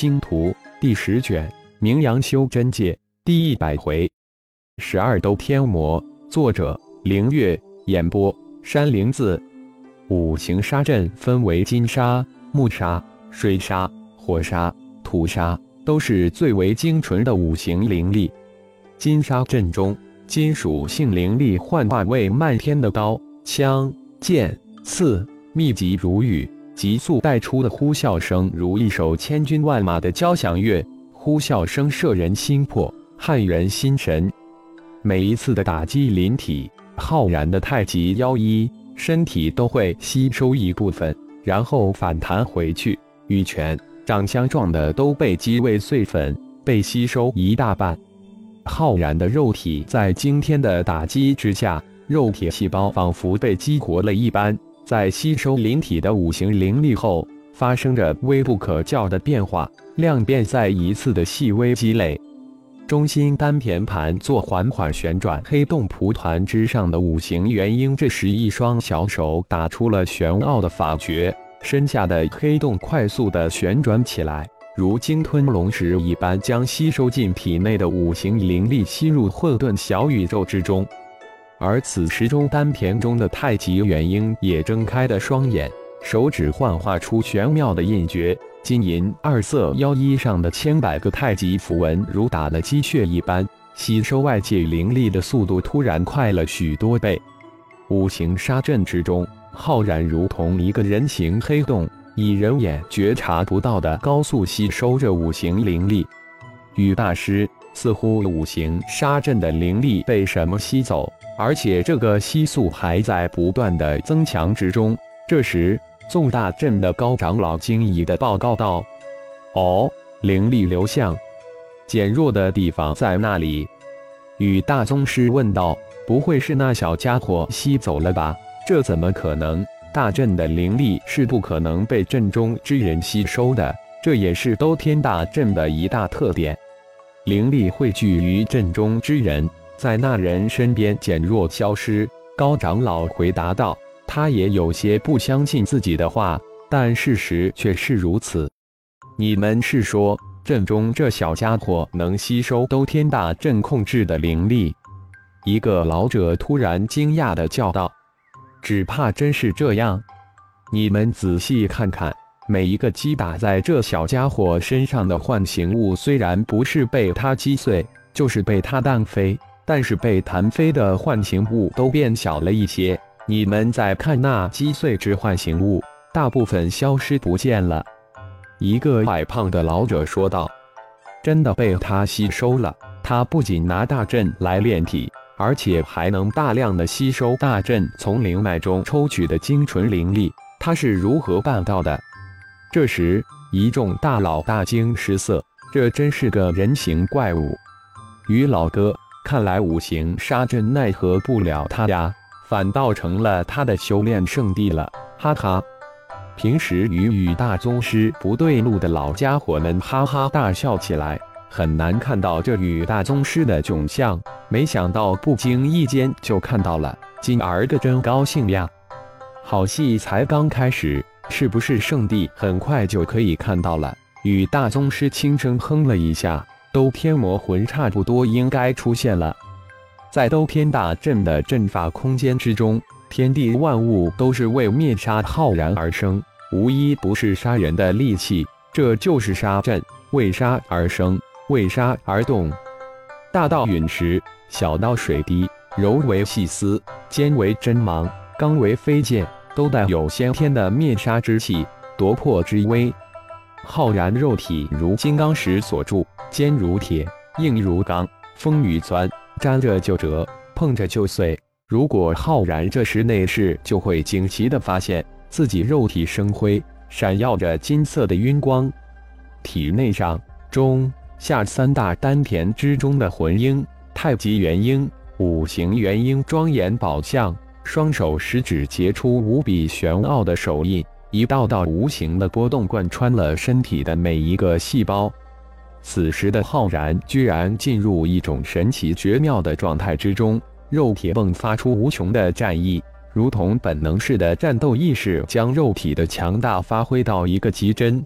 星图》第十卷《名扬修真界》第一百回，十二都天魔。作者：凌月。演播：山灵子。五行沙阵分为金沙、木沙、水沙、火沙、土沙，都是最为精纯的五行灵力。金沙阵中，金属性灵力幻化为漫天的刀、枪、剑、刺，密集如雨，急速带出的呼啸声如一首千军万马的交响乐，呼啸声摄人心魄，撼人心神。每一次的打击灵体，浩然的太极腰衣身体都会吸收一部分，然后反弹回去。羽泉、掌相撞的都被击为碎粉，被吸收一大半。浩然的肉体在惊天的打击之下，肉体细胞仿佛被激活了一般，在吸收灵体的五行灵力后，发生着微不可教的变化，量变在一次的细微积累。中心丹田盘坐缓缓旋转黑洞蒲团之上的五行元婴，这时一双小手打出了玄奥的法诀，身下的黑洞快速的旋转起来。如鲸吞龙食一般，将吸收进体内的五行灵力吸入混沌小宇宙之中。而此时，中丹田中的太极元婴也睁开了双眼，手指幻化出玄妙的印诀，金银二色妖衣上的千百个太极符文如打了鸡血一般，吸收外界灵力的速度突然快了许多倍。五行杀阵之中，浩然如同一个人形黑洞。以人眼觉察不到的高速吸收着五行灵力，雨大师似乎五行杀阵的灵力被什么吸走，而且这个吸速还在不断的增强之中。这时，纵大阵的高长老惊疑的报告道：“哦，灵力流向，减弱的地方在那里？”与大宗师问道：“不会是那小家伙吸走了吧？这怎么可能？”大阵的灵力是不可能被阵中之人吸收的，这也是兜天大阵的一大特点。灵力汇聚于阵中之人，在那人身边减弱消失。高长老回答道：“他也有些不相信自己的话，但事实却是如此。你们是说阵中这小家伙能吸收都天大阵控制的灵力？”一个老者突然惊讶地叫道。只怕真是这样。你们仔细看看，每一个击打在这小家伙身上的幻形物，虽然不是被他击碎，就是被他弹飞，但是被弹飞的幻形物都变小了一些。你们再看那击碎之幻形物，大部分消失不见了。一个矮胖的老者说道：“真的被他吸收了。他不仅拿大阵来炼体。”而且还能大量的吸收大阵从灵脉中抽取的精纯灵力，他是如何办到的？这时，一众大佬大惊失色，这真是个人形怪物！于老哥，看来五行杀阵奈何不了他呀，反倒成了他的修炼圣地了，哈哈！平时与与大宗师不对路的老家伙们哈哈大笑起来。很难看到这羽大宗师的窘相，没想到不经意间就看到了，今儿个真高兴呀！好戏才刚开始，是不是圣地很快就可以看到了？羽大宗师轻声哼了一下，兜天魔魂差不多应该出现了。在兜天大阵的阵法空间之中，天地万物都是为灭杀浩然而生，无一不是杀人的利器，这就是杀阵，为杀而生。为杀而动，大到陨石，小到水滴，柔为细丝，尖为针芒，刚为飞剑，都带有先天的灭杀之气、夺魄之威。浩然肉体如金刚石所铸，坚如铁，硬如钢，锋雨钻，沾着就折，碰着就碎。如果浩然这时内视，就会惊奇地发现自己肉体生辉，闪耀着金色的晕光，体内上中。下三大丹田之中的魂婴、太极元婴、五行元婴庄严宝相，双手食指结出无比玄奥的手印，一道道无形的波动贯穿了身体的每一个细胞。此时的浩然居然进入一种神奇绝妙的状态之中，肉体迸发出无穷的战意，如同本能似的战斗意识，将肉体的强大发挥到一个极真。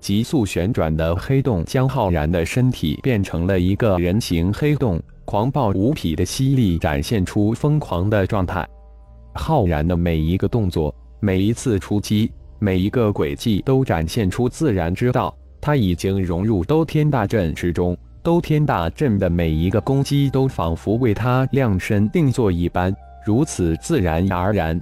急速旋转的黑洞将浩然的身体变成了一个人形黑洞，狂暴无匹的吸力展现出疯狂的状态。浩然的每一个动作，每一次出击，每一个轨迹都展现出自然之道。他已经融入兜天大阵之中。兜天大阵的每一个攻击都仿佛为他量身定做一般，如此自然而然。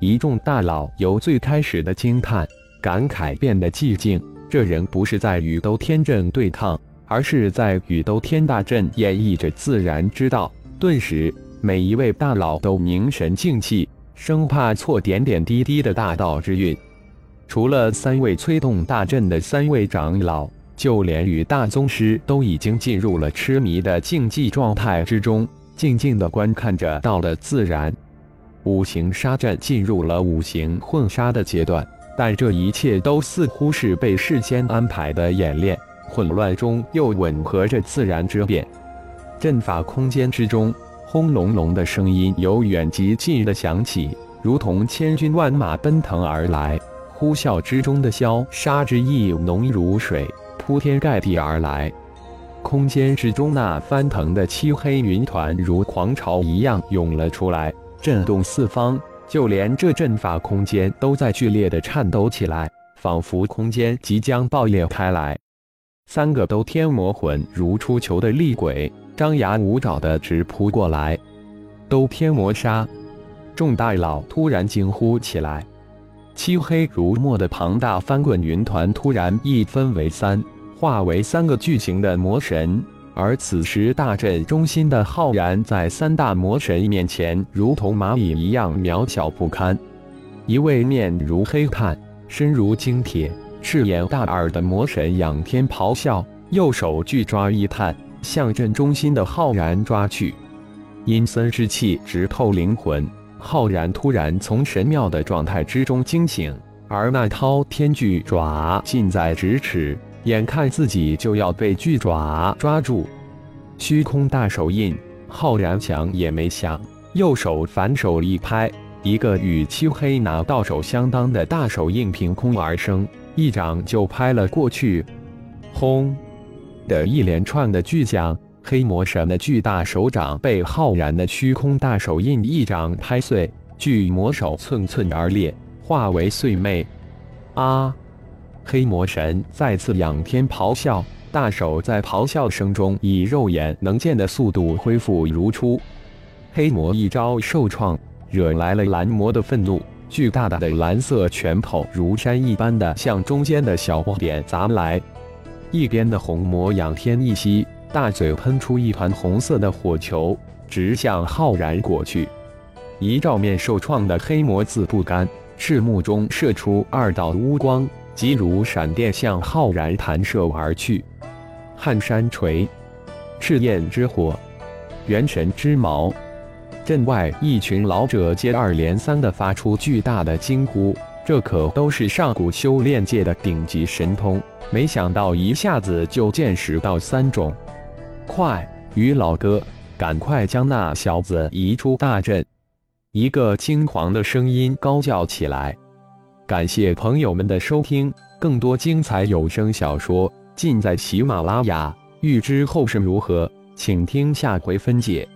一众大佬由最开始的惊叹、感慨变得寂静。这人不是在与兜天阵对抗，而是在与兜天大阵演绎着自然之道。顿时，每一位大佬都凝神静气，生怕错点点滴滴的大道之运。除了三位催动大阵的三位长老。就连与大宗师都已经进入了痴迷的竞技状态之中，静静的观看着到了自然五行杀阵进入了五行混杀的阶段，但这一切都似乎是被事先安排的演练，混乱中又吻合着自然之变。阵法空间之中，轰隆隆的声音由远及近的响起，如同千军万马奔腾而来，呼啸之中的消杀之意浓如水。铺天盖地而来，空间之中那翻腾的漆黑云团如狂潮一样涌了出来，震动四方。就连这阵法空间都在剧烈的颤抖起来，仿佛空间即将爆裂开来。三个都天魔魂如出球的厉鬼，张牙舞爪的直扑过来。都天魔杀！众大佬突然惊呼起来。漆黑如墨的庞大翻滚云团突然一分为三。化为三个巨型的魔神，而此时大阵中心的浩然在三大魔神面前，如同蚂蚁一样渺小不堪。一位面如黑炭、身如精铁、赤眼大耳的魔神仰天咆哮，右手巨抓一炭，向阵中心的浩然抓去。阴森之气直透灵魂，浩然突然从神妙的状态之中惊醒，而那滔天巨爪近在咫尺。眼看自己就要被巨爪抓住，虚空大手印，浩然想也没想，右手反手一拍，一个与漆黑拿到手相当的大手印凭空而生，一掌就拍了过去。轰的一连串的巨响，黑魔神的巨大手掌被浩然的虚空大手印一掌拍碎，巨魔手寸寸而裂，化为碎妹。啊！黑魔神再次仰天咆哮，大手在咆哮声中以肉眼能见的速度恢复如初。黑魔一招受创，惹来了蓝魔的愤怒，巨大的蓝色拳头如山一般的向中间的小点砸来。一边的红魔仰天一吸，大嘴喷出一团红色的火球，直向浩然过去。一照面受创的黑魔自不甘，赤目中射出二道乌光。即如闪电向浩然弹射而去，撼山锤、赤焰之火、元神之矛。阵外一群老者接二连三地发出巨大的惊呼，这可都是上古修炼界的顶级神通，没想到一下子就见识到三种。快，于老哥，赶快将那小子移出大阵！一个惊惶的声音高叫起来。感谢朋友们的收听，更多精彩有声小说尽在喜马拉雅。欲知后事如何，请听下回分解。